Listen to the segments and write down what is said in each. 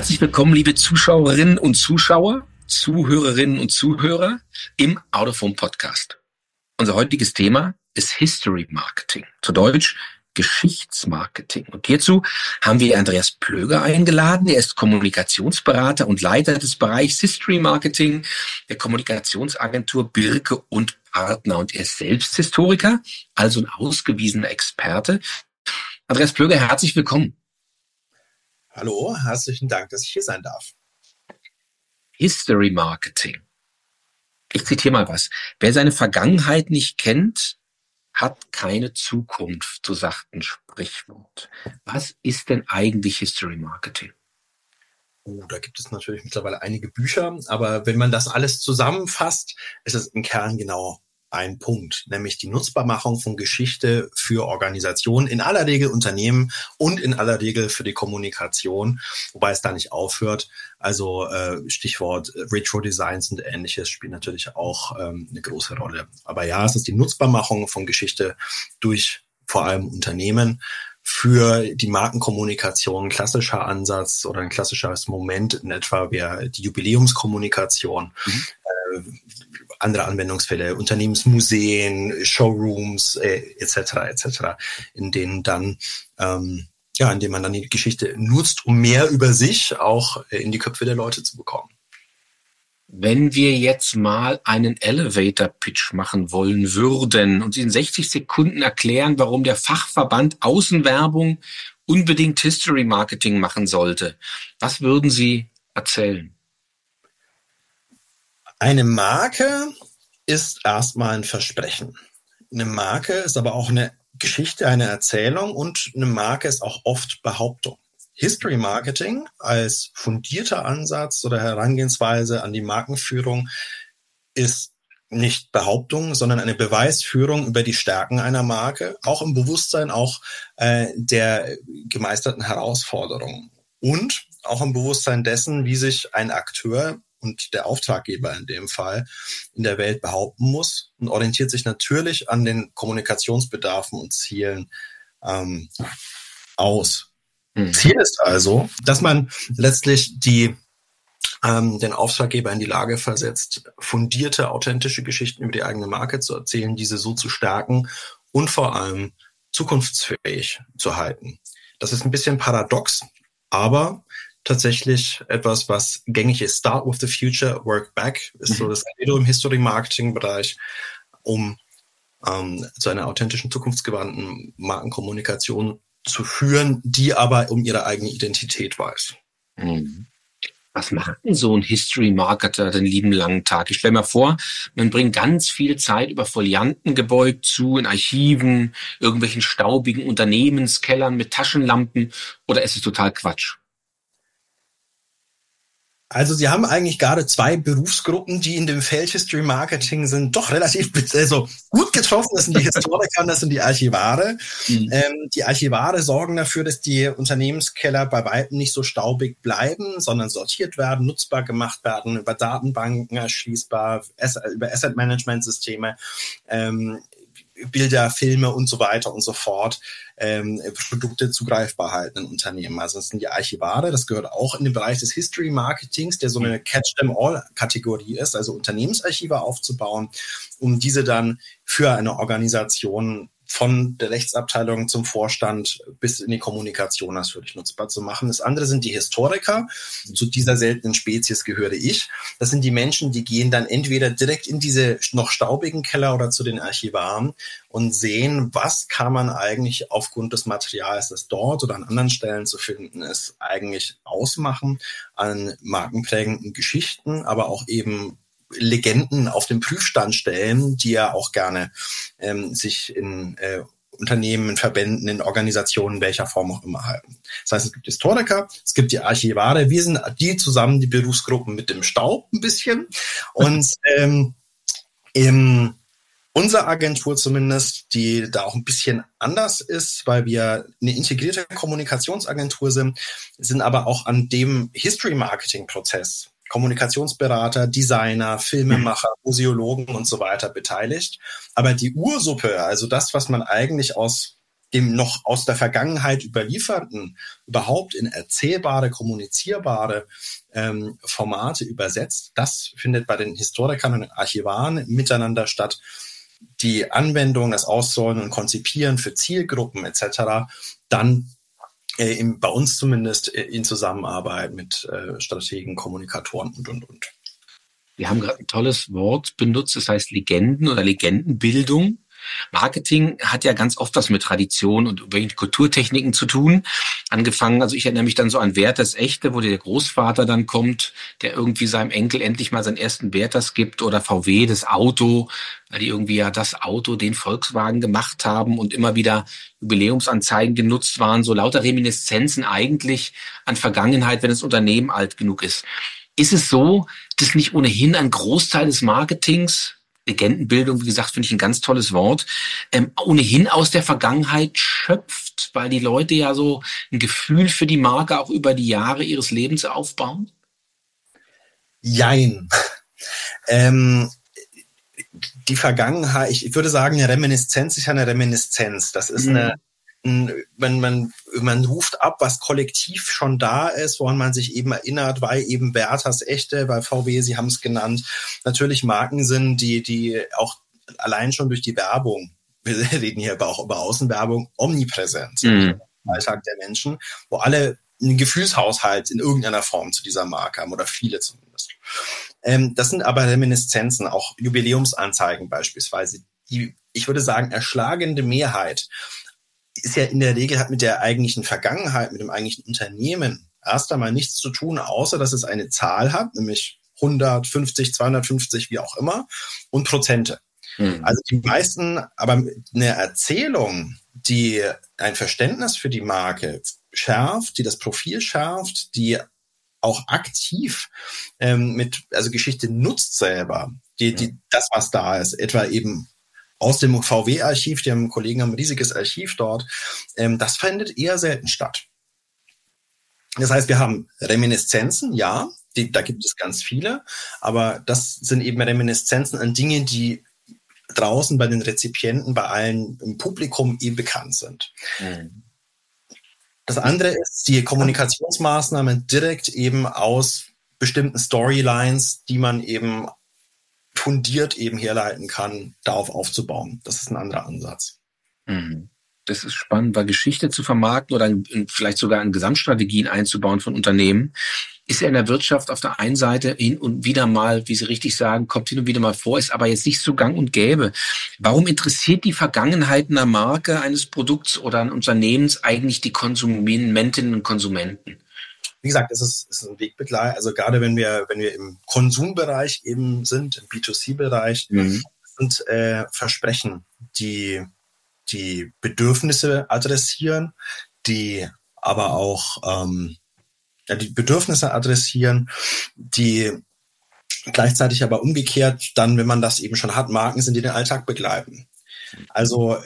Herzlich willkommen, liebe Zuschauerinnen und Zuschauer, Zuhörerinnen und Zuhörer im Autophone Podcast. Unser heutiges Thema ist History Marketing. Zu Deutsch Geschichtsmarketing. Und hierzu haben wir Andreas Plöger eingeladen. Er ist Kommunikationsberater und Leiter des Bereichs History Marketing der Kommunikationsagentur Birke und Partner. Und er ist selbst Historiker, also ein ausgewiesener Experte. Andreas Plöger, herzlich willkommen. Hallo, herzlichen Dank, dass ich hier sein darf. History Marketing. Ich zitiere mal was. Wer seine Vergangenheit nicht kennt, hat keine Zukunft, so sagt ein Sprichwort. Was ist denn eigentlich History Marketing? Oh, da gibt es natürlich mittlerweile einige Bücher, aber wenn man das alles zusammenfasst, ist es im Kern genau ein Punkt, nämlich die Nutzbarmachung von Geschichte für Organisationen, in aller Regel Unternehmen und in aller Regel für die Kommunikation, wobei es da nicht aufhört. Also äh, Stichwort Retro-Designs und ähnliches spielt natürlich auch ähm, eine große Rolle. Aber ja, es ist die Nutzbarmachung von Geschichte durch vor allem Unternehmen für die Markenkommunikation ein klassischer Ansatz oder ein klassisches Moment in etwa wäre die Jubiläumskommunikation. Mhm. Äh, andere Anwendungsfälle, Unternehmensmuseen, Showrooms äh, etc. etc., in denen dann ähm, ja, in denen man dann die Geschichte nutzt, um mehr über sich auch äh, in die Köpfe der Leute zu bekommen. Wenn wir jetzt mal einen Elevator-Pitch machen wollen würden und in 60 Sekunden erklären, warum der Fachverband Außenwerbung unbedingt History Marketing machen sollte, was würden Sie erzählen? Eine Marke ist erstmal ein Versprechen. Eine Marke ist aber auch eine Geschichte, eine Erzählung und eine Marke ist auch oft Behauptung. History Marketing als fundierter Ansatz oder Herangehensweise an die Markenführung ist nicht Behauptung, sondern eine Beweisführung über die Stärken einer Marke, auch im Bewusstsein auch äh, der gemeisterten Herausforderungen und auch im Bewusstsein dessen, wie sich ein Akteur und der Auftraggeber in dem Fall in der Welt behaupten muss und orientiert sich natürlich an den Kommunikationsbedarfen und Zielen ähm, aus. Mhm. Ziel ist also, dass man letztlich die ähm, den Auftraggeber in die Lage versetzt, fundierte, authentische Geschichten über die eigene Marke zu erzählen, diese so zu stärken und vor allem zukunftsfähig zu halten. Das ist ein bisschen paradox, aber tatsächlich etwas, was gängig ist. Start with the future, work back ist mhm. so das Credo im History-Marketing-Bereich, um ähm, zu einer authentischen, zukunftsgewandten Markenkommunikation zu führen, die aber um ihre eigene Identität weiß. Mhm. Was macht denn so ein History-Marketer den lieben langen Tag? Ich stelle mir vor, man bringt ganz viel Zeit über Folianten gebeugt zu, in Archiven, irgendwelchen staubigen Unternehmenskellern mit Taschenlampen oder ist es total Quatsch? Also Sie haben eigentlich gerade zwei Berufsgruppen, die in dem Feld History Marketing sind, doch relativ also gut getroffen. Das sind die Historiker und das sind die Archivare. Mhm. Ähm, die Archivare sorgen dafür, dass die Unternehmenskeller bei weitem nicht so staubig bleiben, sondern sortiert werden, nutzbar gemacht werden, über Datenbanken erschließbar, über Asset Management Systeme. Ähm, Bilder, Filme und so weiter und so fort ähm, Produkte zugreifbar halten in Unternehmen. Also das sind die Archivare, das gehört auch in den Bereich des History Marketings, der so eine Catch-them-all-Kategorie ist, also Unternehmensarchive aufzubauen, um diese dann für eine Organisation von der Rechtsabteilung zum Vorstand bis in die Kommunikation natürlich nutzbar zu machen. Das andere sind die Historiker. Zu dieser seltenen Spezies gehöre ich. Das sind die Menschen, die gehen dann entweder direkt in diese noch staubigen Keller oder zu den Archivaren und sehen, was kann man eigentlich aufgrund des Materials, das dort oder an anderen Stellen zu finden ist, eigentlich ausmachen an markenprägenden Geschichten, aber auch eben Legenden auf den Prüfstand stellen, die ja auch gerne ähm, sich in äh, Unternehmen, in Verbänden, in Organisationen, welcher Form auch immer halten. Das heißt, es gibt Historiker, es gibt die Archivare, wir sind die zusammen, die Berufsgruppen mit dem Staub ein bisschen. Und ähm, im unsere Agentur zumindest, die da auch ein bisschen anders ist, weil wir eine integrierte Kommunikationsagentur sind, sind aber auch an dem History Marketing Prozess Kommunikationsberater, Designer, Filmemacher, Museologen und so weiter beteiligt. Aber die Ursuppe, also das, was man eigentlich aus dem noch aus der Vergangenheit überlieferten überhaupt in erzählbare, kommunizierbare ähm, Formate übersetzt. Das findet bei den Historikern und Archivaren miteinander statt. Die Anwendung, das Ausrollen und Konzipieren für Zielgruppen etc. dann äh, im, bei uns zumindest äh, in Zusammenarbeit mit äh, Strategen, Kommunikatoren und, und, und. Wir haben gerade ein tolles Wort benutzt, das heißt Legenden oder Legendenbildung. Marketing hat ja ganz oft was mit Tradition und irgendwelchen Kulturtechniken zu tun. Angefangen, also ich erinnere mich dann so an Werthers Echte, wo der Großvater dann kommt, der irgendwie seinem Enkel endlich mal seinen ersten Werthers gibt oder VW, das Auto, weil die irgendwie ja das Auto, den Volkswagen gemacht haben und immer wieder Jubiläumsanzeigen genutzt waren, so lauter Reminiszenzen eigentlich an Vergangenheit, wenn das Unternehmen alt genug ist. Ist es so, dass nicht ohnehin ein Großteil des Marketings Legendenbildung, wie gesagt, finde ich ein ganz tolles Wort, ähm, ohnehin aus der Vergangenheit schöpft, weil die Leute ja so ein Gefühl für die Marke auch über die Jahre ihres Lebens aufbauen? Jein. ähm, die Vergangenheit, ich, würde sagen, eine Reminiszenz ist ja eine Reminiszenz. Das ist mhm. eine, man, man, man ruft ab, was kollektiv schon da ist, woran man sich eben erinnert, weil eben Berthas Echte, bei VW, Sie haben es genannt, natürlich Marken sind, die, die auch allein schon durch die Werbung, wir reden hier aber auch über Außenwerbung, omnipräsent sind mhm. im Alltag der Menschen, wo alle einen Gefühlshaushalt in irgendeiner Form zu dieser Marke haben oder viele zumindest. Ähm, das sind aber Reminiszenzen, auch Jubiläumsanzeigen beispielsweise, die, ich würde sagen, erschlagende Mehrheit ist ja in der Regel hat mit der eigentlichen Vergangenheit, mit dem eigentlichen Unternehmen erst einmal nichts zu tun, außer dass es eine Zahl hat, nämlich 150, 250, wie auch immer, und Prozente. Mhm. Also die meisten, aber eine Erzählung, die ein Verständnis für die Marke schärft, die das Profil schärft, die auch aktiv ähm, mit, also Geschichte nutzt selber, die, die, das, was da ist, etwa eben aus dem VW-Archiv, die haben Kollegen haben ein riesiges Archiv dort, ähm, das findet eher selten statt. Das heißt, wir haben Reminiszenzen, ja, die, da gibt es ganz viele, aber das sind eben Reminiszenzen an Dinge, die draußen bei den Rezipienten, bei allen im Publikum eben bekannt sind. Mhm. Das andere ist die Kommunikationsmaßnahmen direkt eben aus bestimmten Storylines, die man eben fundiert eben herleiten kann, darauf aufzubauen. Das ist ein anderer Ansatz. Mhm. Das ist spannend, weil Geschichte zu vermarkten oder vielleicht sogar in Gesamtstrategien einzubauen von Unternehmen, ist ja in der Wirtschaft auf der einen Seite hin und wieder mal, wie Sie richtig sagen, kommt hin und wieder mal vor, ist aber jetzt nicht so gang und gäbe. Warum interessiert die Vergangenheit einer Marke, eines Produkts oder eines Unternehmens eigentlich die Konsumentinnen und Konsumenten? Wie gesagt, es ist, es ist ein Wegbegleiter. Also gerade wenn wir, wenn wir im Konsumbereich eben sind, im B2C-Bereich, mhm. sind äh, Versprechen, die die Bedürfnisse adressieren, die aber auch ähm, ja, die Bedürfnisse adressieren, die gleichzeitig aber umgekehrt dann, wenn man das eben schon hat, Marken sind, die den Alltag begleiten. Also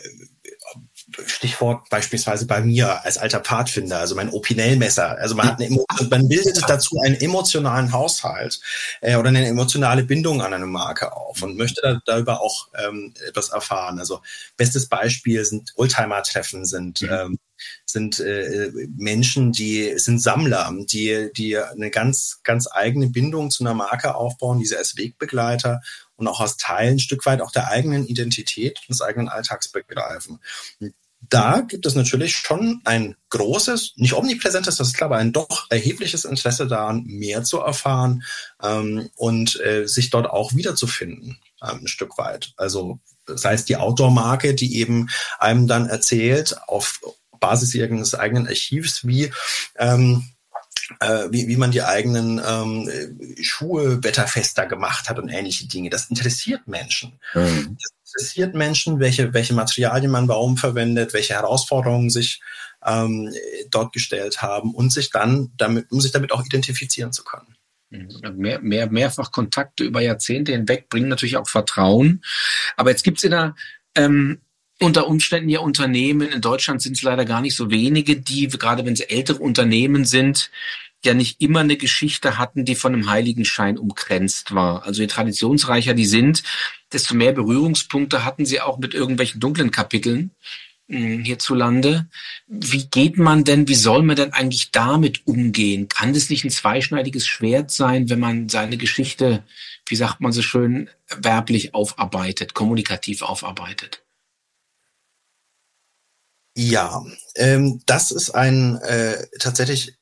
Stichwort beispielsweise bei mir als alter Pfadfinder, also mein Opinel-Messer. Also man hat eine, man bildet dazu einen emotionalen Haushalt äh, oder eine emotionale Bindung an eine Marke auf und möchte da, darüber auch ähm, etwas erfahren. Also bestes Beispiel sind Oldtimer-Treffen, sind mhm. ähm, sind äh, Menschen, die sind Sammler, die die eine ganz ganz eigene Bindung zu einer Marke aufbauen, diese als Wegbegleiter und auch aus Teilen ein Stück weit auch der eigenen Identität des eigenen Alltags begreifen da gibt es natürlich schon ein großes, nicht omnipräsentes, das ist klar, aber ein doch erhebliches Interesse daran, mehr zu erfahren ähm, und äh, sich dort auch wiederzufinden, ähm, ein Stück weit. Also sei es die Outdoor-Marke, die eben einem dann erzählt, auf Basis ihres eigenen Archivs, wie ähm, äh, wie, wie man die eigenen ähm, Schuhe wetterfester gemacht hat und ähnliche Dinge. Das interessiert Menschen. Mhm. Das interessiert Menschen, welche, welche Materialien man warum verwendet, welche Herausforderungen sich ähm, dort gestellt haben und sich dann damit, um sich damit auch identifizieren zu können. Mhm. Mehr, mehr, mehrfach Kontakte über Jahrzehnte hinweg bringen natürlich auch Vertrauen. Aber jetzt gibt's in der ähm, unter Umständen ja Unternehmen, in Deutschland sind es leider gar nicht so wenige, die, gerade wenn sie ältere Unternehmen sind, ja nicht immer eine Geschichte hatten, die von einem Heiligenschein umkränzt war. Also je traditionsreicher die sind, desto mehr Berührungspunkte hatten sie auch mit irgendwelchen dunklen Kapiteln. hm, hierzulande. Wie geht man denn, wie soll man denn eigentlich damit umgehen? Kann das nicht ein zweischneidiges Schwert sein, wenn man seine Geschichte, wie sagt man so schön, werblich aufarbeitet, kommunikativ aufarbeitet? Ja, ähm, das ist ein äh, tatsächlich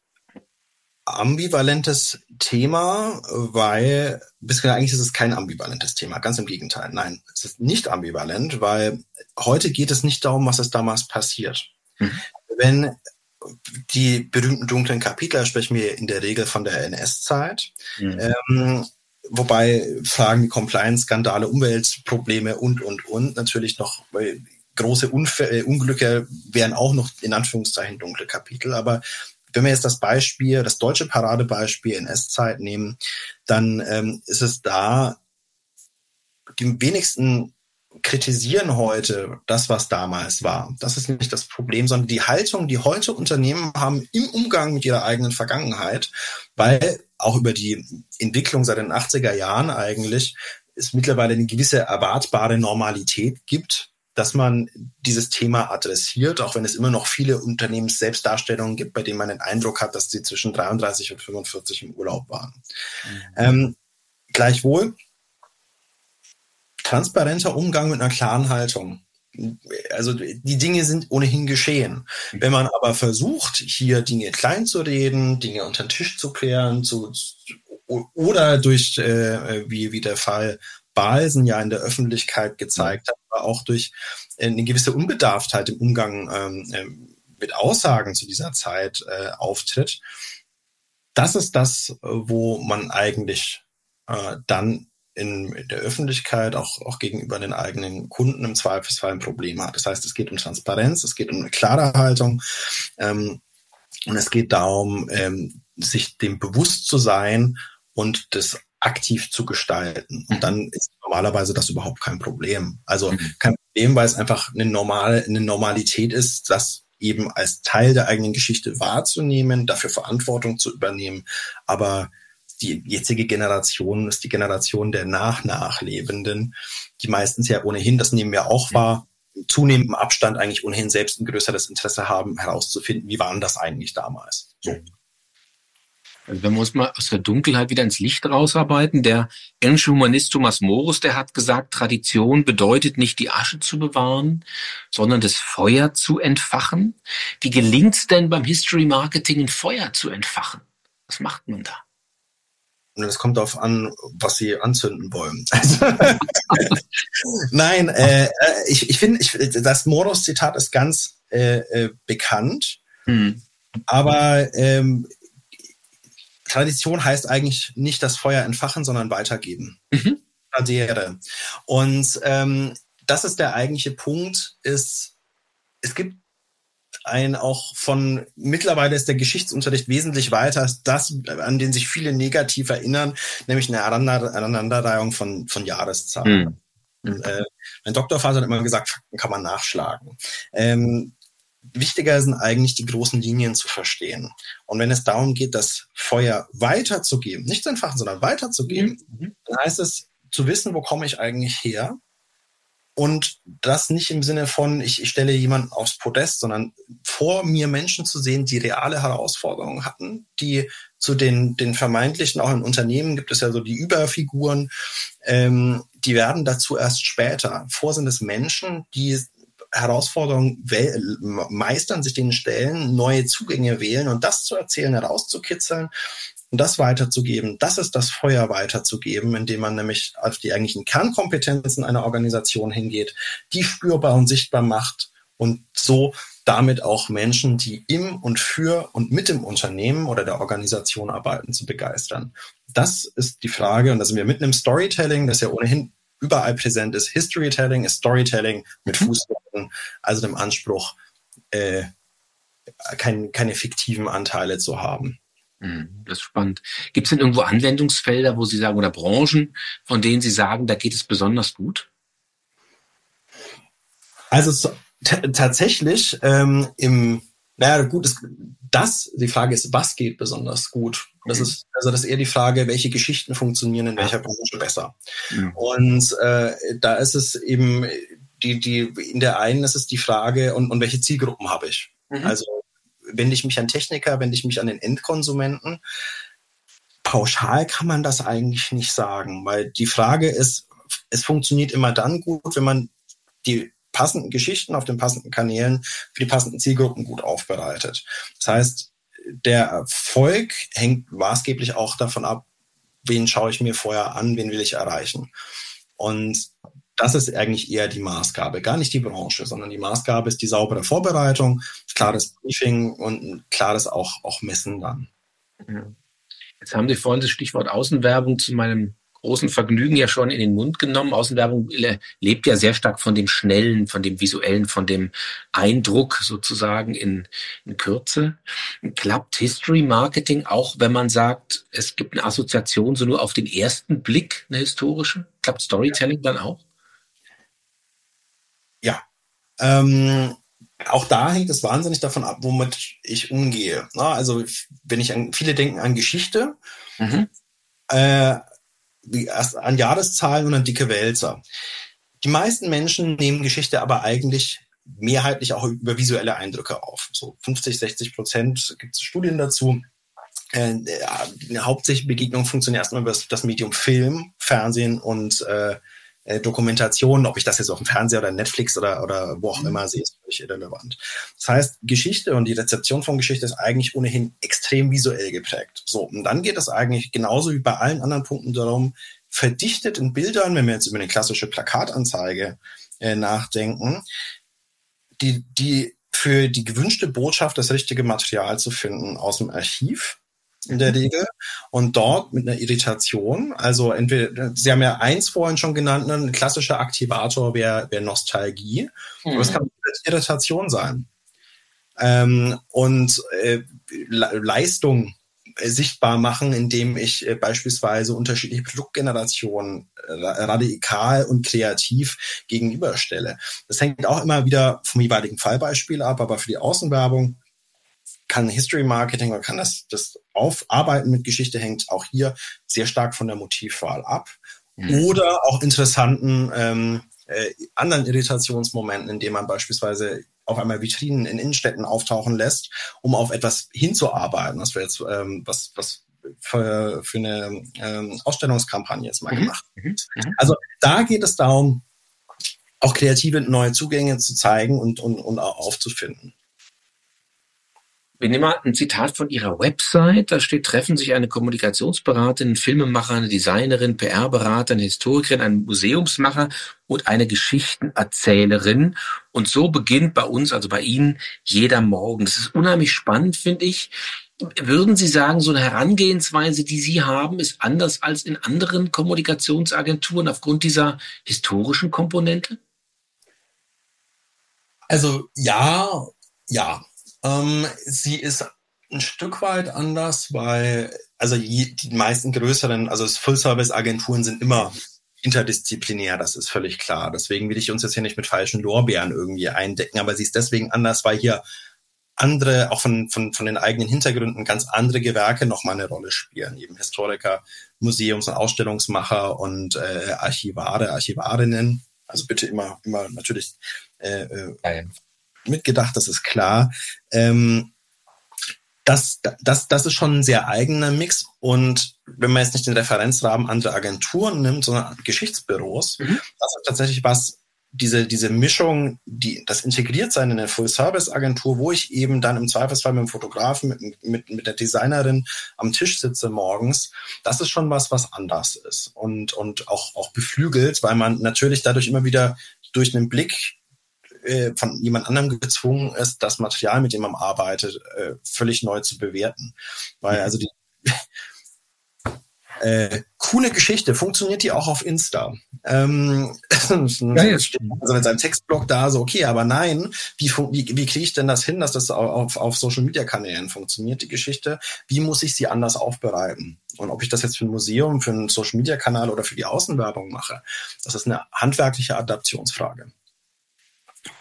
ambivalentes Thema, weil bisher eigentlich ist es kein ambivalentes Thema, ganz im Gegenteil. Nein, es ist nicht ambivalent, weil heute geht es nicht darum, was ist damals passiert. Mhm. Wenn die berühmten dunklen Kapitel sprechen wir in der Regel von der NS-Zeit. Mhm. Ähm, wobei Fragen wie Compliance-Skandale, Umweltprobleme und, und, und natürlich noch große Unfälle, äh, Unglücke wären auch noch in Anführungszeichen dunkle Kapitel. Aber wenn wir jetzt das Beispiel, das deutsche Paradebeispiel in S-Zeit nehmen, dann ähm, ist es da, die wenigsten kritisieren heute das, was damals war. Das ist nicht das Problem, sondern die Haltung, die heute Unternehmen haben im Umgang mit ihrer eigenen Vergangenheit, weil auch über die Entwicklung seit den 80er Jahren eigentlich es mittlerweile eine gewisse erwartbare Normalität gibt, dass man dieses Thema adressiert, auch wenn es immer noch viele Unternehmensselbstdarstellungen gibt, bei denen man den Eindruck hat, dass sie zwischen 33 und 45 im Urlaub waren. Mhm. Ähm, gleichwohl, transparenter Umgang mit einer klaren Haltung. Also die Dinge sind ohnehin geschehen. Wenn man aber versucht, hier Dinge klein zu reden, Dinge unter den Tisch zu klären, zu, oder durch, äh, wie, wie der Fall Balsen ja in der Öffentlichkeit gezeigt hat, aber auch durch äh, eine gewisse Unbedarftheit im Umgang ähm, ähm, mit Aussagen zu dieser Zeit äh, auftritt. Das ist das, wo man eigentlich äh, dann in, in der Öffentlichkeit, auch, auch gegenüber den eigenen Kunden im Zweifelsfall ein Problem hat. Das heißt, es geht um Transparenz, es geht um eine klare Haltung ähm, und es geht darum, ähm, sich dem bewusst zu sein und das aktiv zu gestalten. Und dann ist normalerweise das überhaupt kein Problem. Also mhm. kein Problem, weil es einfach eine normale, eine Normalität ist, das eben als Teil der eigenen Geschichte wahrzunehmen, dafür Verantwortung zu übernehmen. Aber die jetzige Generation ist die Generation der Nach-Nachlebenden, die meistens ja ohnehin, das nehmen wir auch wahr, zunehmendem Abstand eigentlich ohnehin selbst ein größeres Interesse haben, herauszufinden, wie waren das eigentlich damals. So. Also wenn wir uns mal aus der Dunkelheit wieder ins Licht rausarbeiten, der englische Humanist Thomas Morus, der hat gesagt, Tradition bedeutet nicht die Asche zu bewahren, sondern das Feuer zu entfachen. Wie gelingt es denn beim History Marketing ein Feuer zu entfachen? Was macht man da? Und es kommt darauf an, was sie anzünden wollen. Nein, äh, äh, ich, ich finde, das Morus-Zitat ist ganz äh, äh, bekannt. Hm. Aber ähm, Tradition heißt eigentlich nicht das Feuer entfachen, sondern weitergeben. Mhm. Und ähm, das ist der eigentliche Punkt, ist, es gibt ein auch von, mittlerweile ist der Geschichtsunterricht wesentlich weiter als das, an den sich viele negativ erinnern, nämlich eine Aneinanderreihung von, von Jahreszahlen. Mhm. Äh, mein Doktorvater hat immer gesagt, Fakten kann man nachschlagen. Ähm, Wichtiger sind eigentlich die großen Linien zu verstehen. Und wenn es darum geht, das Feuer weiterzugeben, nicht zu entfachen, sondern weiterzugeben, mhm. dann heißt es zu wissen, wo komme ich eigentlich her? Und das nicht im Sinne von, ich, ich stelle jemanden aufs Podest, sondern vor mir Menschen zu sehen, die reale Herausforderungen hatten, die zu den, den vermeintlichen, auch in Unternehmen gibt es ja so die Überfiguren, ähm, die werden dazu erst später. Vor sind es Menschen, die Herausforderungen meistern, sich denen stellen, neue Zugänge wählen und das zu erzählen, herauszukitzeln und das weiterzugeben, das ist das Feuer weiterzugeben, indem man nämlich auf die eigentlichen Kernkompetenzen einer Organisation hingeht, die spürbar und sichtbar macht und so damit auch Menschen, die im und für und mit dem Unternehmen oder der Organisation arbeiten, zu begeistern. Das ist die Frage und da sind wir mitten im Storytelling, das ja ohnehin überall präsent ist. Historytelling ist Storytelling mit mhm. Fußnoten, also dem Anspruch, äh, kein, keine fiktiven Anteile zu haben. Mhm, das ist spannend. Gibt es denn irgendwo Anwendungsfelder, wo Sie sagen, oder Branchen, von denen Sie sagen, da geht es besonders gut? Also tatsächlich ähm, im, naja gut, es, das, die Frage ist, was geht besonders gut? Das mhm. ist, also das ist eher die Frage, welche Geschichten funktionieren in welcher Branche besser. Mhm. Und äh, da ist es eben die, die, in der einen ist es die Frage, und, und welche Zielgruppen habe ich? Mhm. Also wende ich mich an Techniker, wende ich mich an den Endkonsumenten. Pauschal kann man das eigentlich nicht sagen, weil die Frage ist, es funktioniert immer dann gut, wenn man die passenden Geschichten auf den passenden Kanälen für die passenden Zielgruppen gut aufbereitet. Das heißt, der Erfolg hängt maßgeblich auch davon ab, wen schaue ich mir vorher an, wen will ich erreichen. Und das ist eigentlich eher die Maßgabe, gar nicht die Branche, sondern die Maßgabe ist die saubere Vorbereitung, klares Briefing und ein klares auch, auch Messen dann. Jetzt haben Sie vorhin das Stichwort Außenwerbung zu meinem großen Vergnügen ja schon in den Mund genommen. Außenwerbung lebt ja sehr stark von dem Schnellen, von dem Visuellen, von dem Eindruck sozusagen in, in Kürze. Klappt History Marketing auch, wenn man sagt, es gibt eine Assoziation so nur auf den ersten Blick, eine historische? Klappt Storytelling dann auch? Ja. Ähm, auch da hängt es wahnsinnig davon ab, womit ich umgehe. Na, also wenn ich an, viele denken an Geschichte, mhm. äh, erst an Jahreszahlen und an dicke Wälzer. Die meisten Menschen nehmen Geschichte aber eigentlich mehrheitlich auch über visuelle Eindrücke auf. So 50, 60 Prozent gibt es Studien dazu. Äh, eine hauptsächliche Begegnung funktioniert erstmal über das Medium Film, Fernsehen und äh, äh, Dokumentationen, ob ich das jetzt auf dem Fernseher oder Netflix oder, oder wo auch mhm. immer sehe, ist völlig irrelevant. Das heißt, Geschichte und die Rezeption von Geschichte ist eigentlich ohnehin extrem visuell geprägt. So, und dann geht es eigentlich genauso wie bei allen anderen Punkten darum, verdichtet in Bildern, wenn wir jetzt über eine klassische Plakatanzeige äh, nachdenken, die, die für die gewünschte Botschaft das richtige Material zu finden aus dem Archiv in der Regel. Und dort mit einer Irritation, also entweder, Sie haben ja eins vorhin schon genannt, ein klassischer Aktivator wäre wär Nostalgie. Mhm. Aber es kann Irritation sein. Ähm, und äh, Leistung äh, sichtbar machen, indem ich äh, beispielsweise unterschiedliche Produktgenerationen äh, radikal und kreativ gegenüberstelle. Das hängt auch immer wieder vom jeweiligen Fallbeispiel ab, aber für die Außenwerbung kann History Marketing oder kann das, das Aufarbeiten mit Geschichte hängt auch hier sehr stark von der Motivwahl ab. Mhm. Oder auch interessanten ähm, äh, anderen Irritationsmomenten, indem man beispielsweise auf einmal Vitrinen in Innenstädten auftauchen lässt, um auf etwas hinzuarbeiten. Das wäre jetzt ähm, was, was für, für eine ähm, Ausstellungskampagne jetzt mal mhm. gemacht. Mhm. mhm. Also da geht es darum, auch kreative neue Zugänge zu zeigen und, und, und aufzufinden. Wir nehmen mal ein Zitat von Ihrer Website. Da steht, treffen sich eine Kommunikationsberaterin, Filmemacher, eine Designerin, PR-Berater, eine Historikerin, ein Museumsmacher und eine Geschichtenerzählerin. Und so beginnt bei uns, also bei Ihnen, jeder Morgen. Das ist unheimlich spannend, finde ich. Würden Sie sagen, so eine Herangehensweise, die Sie haben, ist anders als in anderen Kommunikationsagenturen aufgrund dieser historischen Komponente? Also ja, ja. Ähm, sie ist ein Stück weit anders, weil also die meisten größeren, also Full-Service-Agenturen sind immer interdisziplinär, das ist völlig klar. Deswegen will ich uns jetzt hier nicht mit falschen Lorbeeren irgendwie eindecken, aber sie ist deswegen anders, weil hier andere, auch von, von, von den eigenen Hintergründen, ganz andere Gewerke nochmal eine Rolle spielen. Eben Historiker, Museums- und Ausstellungsmacher und äh, Archivare, Archivarinnen. Also bitte immer, immer natürlich äh, äh, mitgedacht, das ist klar. Ähm, das, das, das ist schon ein sehr eigener Mix. Und wenn man jetzt nicht den Referenzrahmen andere Agenturen nimmt, sondern Geschichtsbüros, mhm. das ist tatsächlich was, diese, diese Mischung, die, das integriert sein in eine Full-Service-Agentur, wo ich eben dann im Zweifelsfall mit dem Fotografen, mit, mit, mit der Designerin am Tisch sitze morgens, das ist schon was, was anders ist und, und auch, auch beflügelt, weil man natürlich dadurch immer wieder durch einen Blick äh, von jemand anderem gezwungen ist, das Material, mit dem man arbeitet, äh, völlig neu zu bewerten. Weil mhm. also die äh, coole Geschichte, funktioniert die auch auf Insta? Ähm, ja. Also mit seinem Textblock da so, okay, aber nein, wie, wie, wie kriege ich denn das hin, dass das auf, auf Social Media Kanälen funktioniert, die Geschichte? Wie muss ich sie anders aufbereiten? Und ob ich das jetzt für ein Museum, für einen Social Media Kanal oder für die Außenwerbung mache, das ist eine handwerkliche Adaptionsfrage.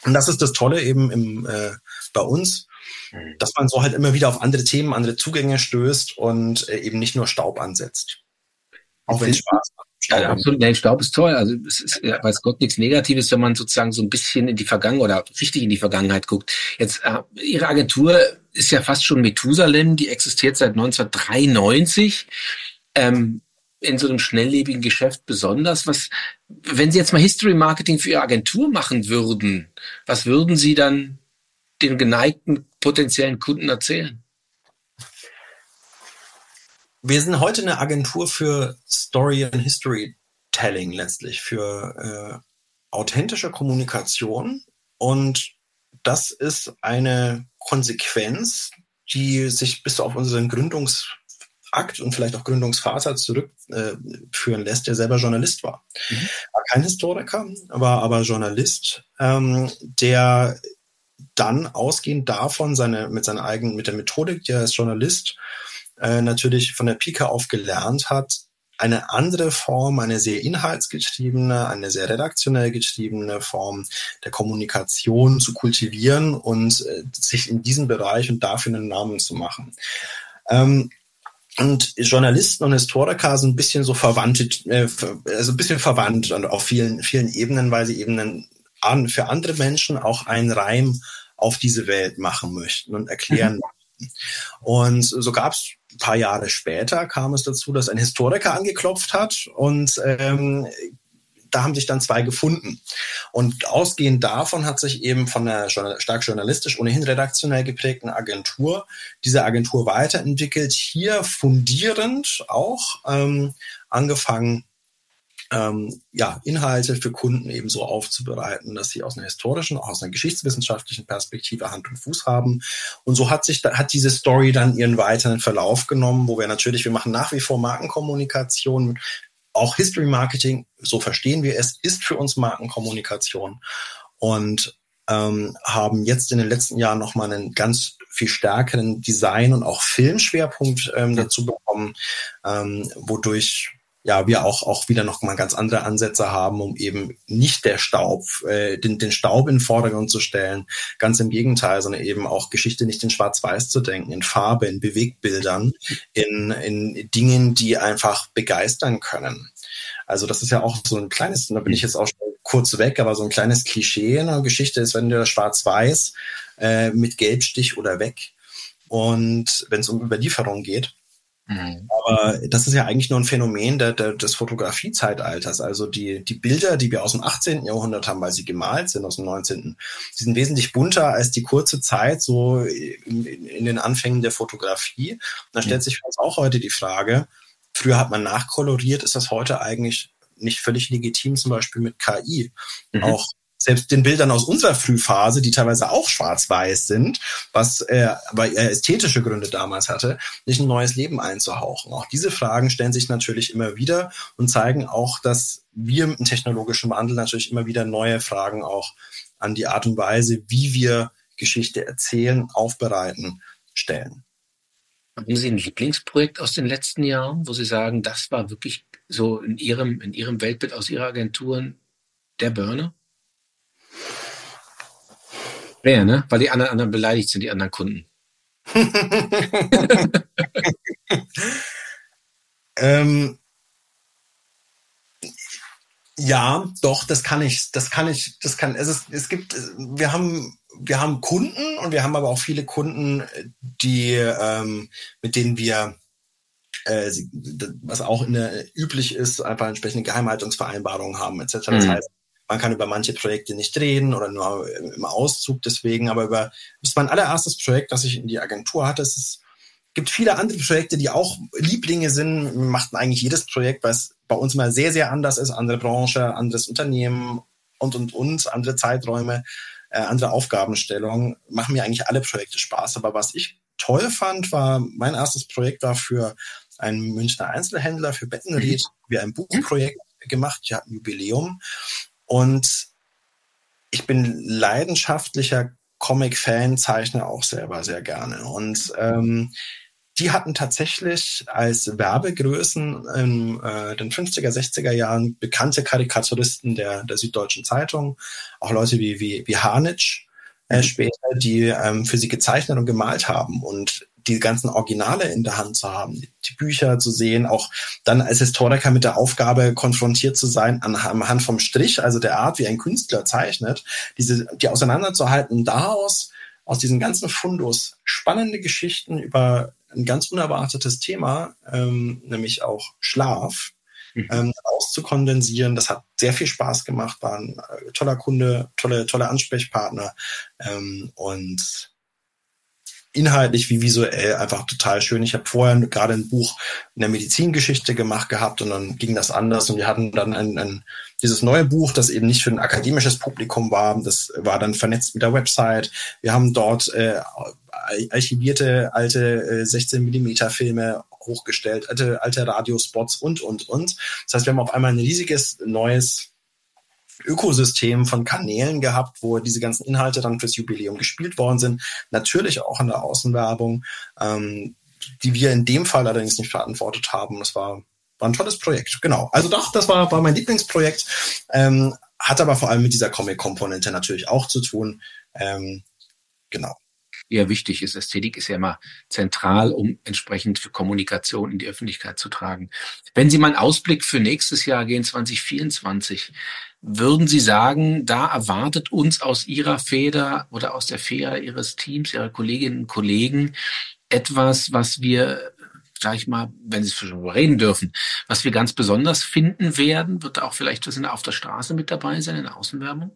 Und das ist das Tolle eben im, äh, bei uns, mhm. dass man so halt immer wieder auf andere Themen, andere Zugänge stößt und äh, eben nicht nur Staub ansetzt. Auch wenn es Spaß macht. Staub. Ja, absolut. Nee, Staub ist toll. Also es ist, ja, weiß Gott, nichts Negatives, wenn man sozusagen so ein bisschen in die Vergangenheit oder richtig in die Vergangenheit guckt. Jetzt, äh, Ihre Agentur ist ja fast schon Methusalem, die existiert seit 1993. Ähm, in so einem schnelllebigen Geschäft besonders. Was, wenn Sie jetzt mal History Marketing für Ihre Agentur machen würden, was würden Sie dann den geneigten potenziellen Kunden erzählen? Wir sind heute eine Agentur für Story and History Telling letztlich, für äh, authentische Kommunikation. Und das ist eine Konsequenz, die sich bis auf unseren Gründungs Akt und vielleicht auch Gründungsvater zurückführen äh, lässt, der selber Journalist war. Mhm. War kein Historiker, war aber Journalist, ähm, der dann ausgehend davon seine, mit seiner eigenen, mit der Methodik, die er als Journalist äh, natürlich von der Pike auf gelernt hat, eine andere Form, eine sehr inhaltsgetriebene, eine sehr redaktionell getriebene Form der Kommunikation zu kultivieren und äh, sich in diesem Bereich und dafür einen Namen zu machen. Ähm, und Journalisten und Historiker sind ein bisschen so verwandte, äh, also ein bisschen verwandt auf vielen, vielen Ebenen, weil sie eben einen, für andere Menschen auch einen Reim auf diese Welt machen möchten und erklären mhm. möchten. Und so gab es ein paar Jahre später kam es dazu, dass ein Historiker angeklopft hat und ähm, da haben sich dann zwei gefunden. Und ausgehend davon hat sich eben von der stark journalistisch, ohnehin redaktionell geprägten Agentur diese Agentur weiterentwickelt, hier fundierend auch ähm, angefangen, ähm, ja, Inhalte für Kunden eben so aufzubereiten, dass sie aus einer historischen, auch aus einer geschichtswissenschaftlichen Perspektive Hand und Fuß haben. Und so hat sich, hat diese Story dann ihren weiteren Verlauf genommen, wo wir natürlich, wir machen nach wie vor Markenkommunikation auch History Marketing, so verstehen wir es, ist für uns Markenkommunikation. Und ähm, haben jetzt in den letzten Jahren nochmal einen ganz viel stärkeren Design- und auch Filmschwerpunkt ähm, dazu bekommen, ähm, wodurch ja, wir auch, auch wieder noch mal ganz andere Ansätze haben, um eben nicht der Staub, äh, den, den Staub in den Vordergrund zu stellen. Ganz im Gegenteil, sondern eben auch Geschichte nicht in Schwarz-Weiß zu denken, in Farbe, in Bewegbildern, in, in Dingen, die einfach begeistern können. Also das ist ja auch so ein kleines, da bin ich jetzt auch schon kurz weg, aber so ein kleines Klischee in der Geschichte ist, wenn du Schwarz-Weiß äh, mit Gelbstich oder weg. Und wenn es um Überlieferung geht, Mhm. Aber das ist ja eigentlich nur ein Phänomen der, der, des Fotografiezeitalters. Also die, die Bilder, die wir aus dem 18. Jahrhundert haben, weil sie gemalt sind aus dem 19., die sind wesentlich bunter als die kurze Zeit so in, in den Anfängen der Fotografie. Und da stellt mhm. sich für uns auch heute die Frage, früher hat man nachkoloriert, ist das heute eigentlich nicht völlig legitim, zum Beispiel mit KI. Mhm. Auch selbst den Bildern aus unserer Frühphase, die teilweise auch schwarz-weiß sind, was äh, aber eher ästhetische Gründe damals hatte, nicht ein neues Leben einzuhauchen. Auch diese Fragen stellen sich natürlich immer wieder und zeigen auch, dass wir mit dem technologischen Wandel natürlich immer wieder neue Fragen auch an die Art und Weise, wie wir Geschichte erzählen, aufbereiten, stellen. Haben Sie ein Lieblingsprojekt aus den letzten Jahren, wo Sie sagen, das war wirklich so in Ihrem, in Ihrem Weltbild aus Ihrer Agenturen der Burner? Wer, ne? Weil die anderen, anderen beleidigt sind, die anderen Kunden. ähm, ja, doch, das kann ich, das kann ich, das kann, es ist, es gibt, wir haben, wir haben Kunden und wir haben aber auch viele Kunden, die, ähm, mit denen wir, äh, was auch in der, üblich ist, einfach entsprechende Geheimhaltungsvereinbarungen haben, etc. Das mhm. heißt, man kann über manche Projekte nicht reden oder nur im Auszug deswegen, aber über, das ist mein allererstes Projekt, das ich in die Agentur hatte. Es ist, gibt viele andere Projekte, die auch Lieblinge sind. Wir machten eigentlich jedes Projekt, weil es bei uns mal sehr, sehr anders ist. Andere Branche, anderes Unternehmen und, und, und, andere Zeiträume, äh, andere Aufgabenstellungen. Machen mir eigentlich alle Projekte Spaß. Aber was ich toll fand, war, mein erstes Projekt war für einen Münchner Einzelhändler, für Bettenried, mhm. wir ein Buchprojekt gemacht, ja, ein Jubiläum. Und ich bin leidenschaftlicher Comic-Fan, zeichne auch selber sehr gerne. Und ähm, die hatten tatsächlich als Werbegrößen in äh, den 50er, 60er Jahren bekannte Karikaturisten der, der Süddeutschen Zeitung, auch Leute wie, wie, wie Harnitsch äh, mhm. später, die ähm, für sie gezeichnet und gemalt haben. Und die ganzen Originale in der Hand zu haben, die Bücher zu sehen, auch dann als Historiker mit der Aufgabe konfrontiert zu sein, anhand vom Strich, also der Art, wie ein Künstler zeichnet, diese, die auseinanderzuhalten daraus, aus diesen ganzen Fundus, spannende Geschichten über ein ganz unerwartetes Thema, ähm, nämlich auch Schlaf, mhm. ähm, auszukondensieren. Das hat sehr viel Spaß gemacht, war ein äh, toller Kunde, tolle, tolle Ansprechpartner ähm, und inhaltlich wie visuell einfach total schön. Ich habe vorher gerade ein Buch in der Medizingeschichte gemacht gehabt und dann ging das anders und wir hatten dann ein, ein, dieses neue Buch, das eben nicht für ein akademisches Publikum war, das war dann vernetzt mit der Website. Wir haben dort äh, archivierte alte äh, 16 Millimeter Filme hochgestellt, alte, alte Radiospots und, und, und. Das heißt, wir haben auf einmal ein riesiges neues Ökosystem von Kanälen gehabt, wo diese ganzen Inhalte dann fürs Jubiläum gespielt worden sind. Natürlich auch in der Außenwerbung, ähm, die wir in dem Fall allerdings nicht verantwortet haben. Das war, war ein tolles Projekt. Genau. Also doch, das war, war mein Lieblingsprojekt. Ähm, hat aber vor allem mit dieser Comic-Komponente natürlich auch zu tun. Ähm, genau eher wichtig ist. Ästhetik ist ja immer zentral, um entsprechend für Kommunikation in die Öffentlichkeit zu tragen. Wenn Sie mal einen Ausblick für nächstes Jahr gehen, 2024, würden Sie sagen, da erwartet uns aus Ihrer Feder oder aus der Feder Ihres Teams, Ihrer Kolleginnen und Kollegen etwas, was wir sag ich mal, wenn Sie schon reden dürfen, was wir ganz besonders finden werden, wird auch vielleicht was in Auf der Straße mit dabei sein, in der Außenwerbung?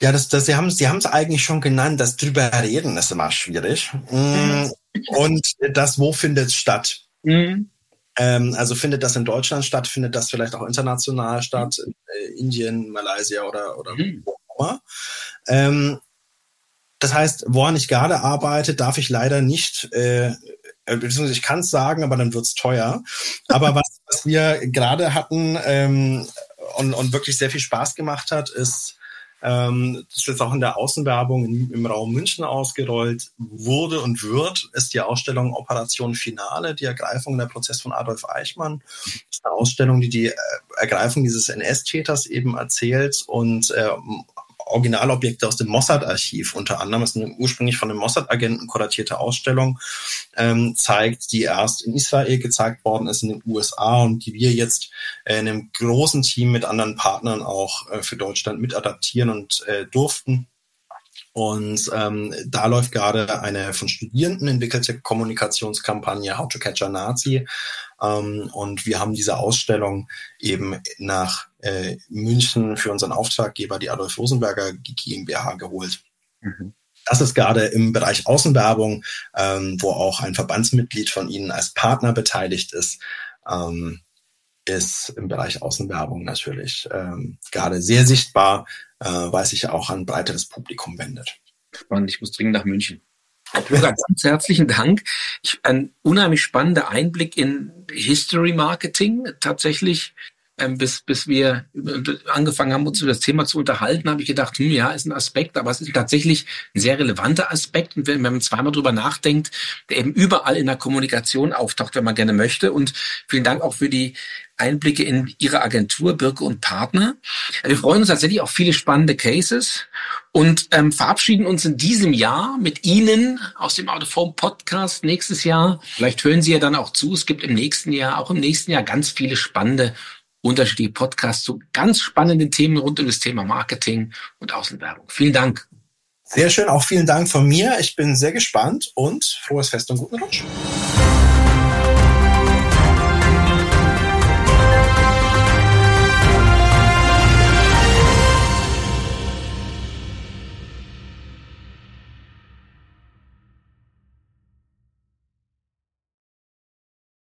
Ja, das, das, Sie haben Sie haben es eigentlich schon genannt, das drüber reden ist immer schwierig. Mhm. Und das, wo findet es statt? Mhm. Ähm, also findet das in Deutschland statt, findet das vielleicht auch international statt, in äh, Indien, Malaysia oder, oder mhm. wo auch immer. Ähm, das heißt, woran ich gerade arbeite, darf ich leider nicht, äh, äh beziehungsweise ich kann es sagen, aber dann wird's teuer. Aber was, was wir gerade hatten ähm, und, und wirklich sehr viel Spaß gemacht hat, ist ähm, das jetzt auch in der Außenwerbung im, im, Raum München ausgerollt wurde und wird, ist die Ausstellung Operation Finale, die Ergreifung der Prozess von Adolf Eichmann. Das ist eine Ausstellung, die die äh, Ergreifung dieses NS-Täters eben erzählt und äh, Originalobjekte aus dem Mossad-Archiv unter anderem. Ist eine ursprünglich von einem Mossad-Agenten kuratierte Ausstellung, ähm, zeigt, die erst in Israel gezeigt worden ist, in den USA und die wir jetzt äh, in einem großen Team mit anderen Partnern auch äh, für Deutschland mit adaptieren und äh, durften. Und ähm, da läuft gerade eine von Studierenden entwickelte Kommunikationskampagne How to Catch a Nazi. Ähm, und wir haben diese Ausstellung eben nach äh, München für unseren Auftraggeber, die Adolf Rosenberger GmbH, geholt. Mhm. Das ist gerade im Bereich Außenwerbung, ähm, wo auch ein Verbandsmitglied von Ihnen als Partner beteiligt ist, ähm, ist im Bereich Außenwerbung natürlich ähm, gerade sehr sichtbar, äh, weil sich auch an ein breiteres Publikum wendet. Spannend, ich muss dringend nach München. Bürger, ganz herzlichen Dank. Ich, ein unheimlich spannender Einblick in History Marketing. Tatsächlich ähm, bis, bis wir angefangen haben, uns über das Thema zu unterhalten, habe ich gedacht, hm, ja, ist ein Aspekt, aber es ist tatsächlich ein sehr relevanter Aspekt. Und wenn, wenn man zweimal drüber nachdenkt, der eben überall in der Kommunikation auftaucht, wenn man gerne möchte. Und vielen Dank auch für die Einblicke in Ihre Agentur, Birke und Partner. Wir freuen uns tatsächlich auf viele spannende Cases und ähm, verabschieden uns in diesem Jahr mit Ihnen aus dem Autoform Podcast nächstes Jahr. Vielleicht hören Sie ja dann auch zu. Es gibt im nächsten Jahr, auch im nächsten Jahr ganz viele spannende unterschiedliche Podcasts zu ganz spannenden Themen rund um das Thema Marketing und Außenwerbung. Vielen Dank. Sehr schön, auch vielen Dank von mir. Ich bin sehr gespannt und frohes Fest und guten Rutsch.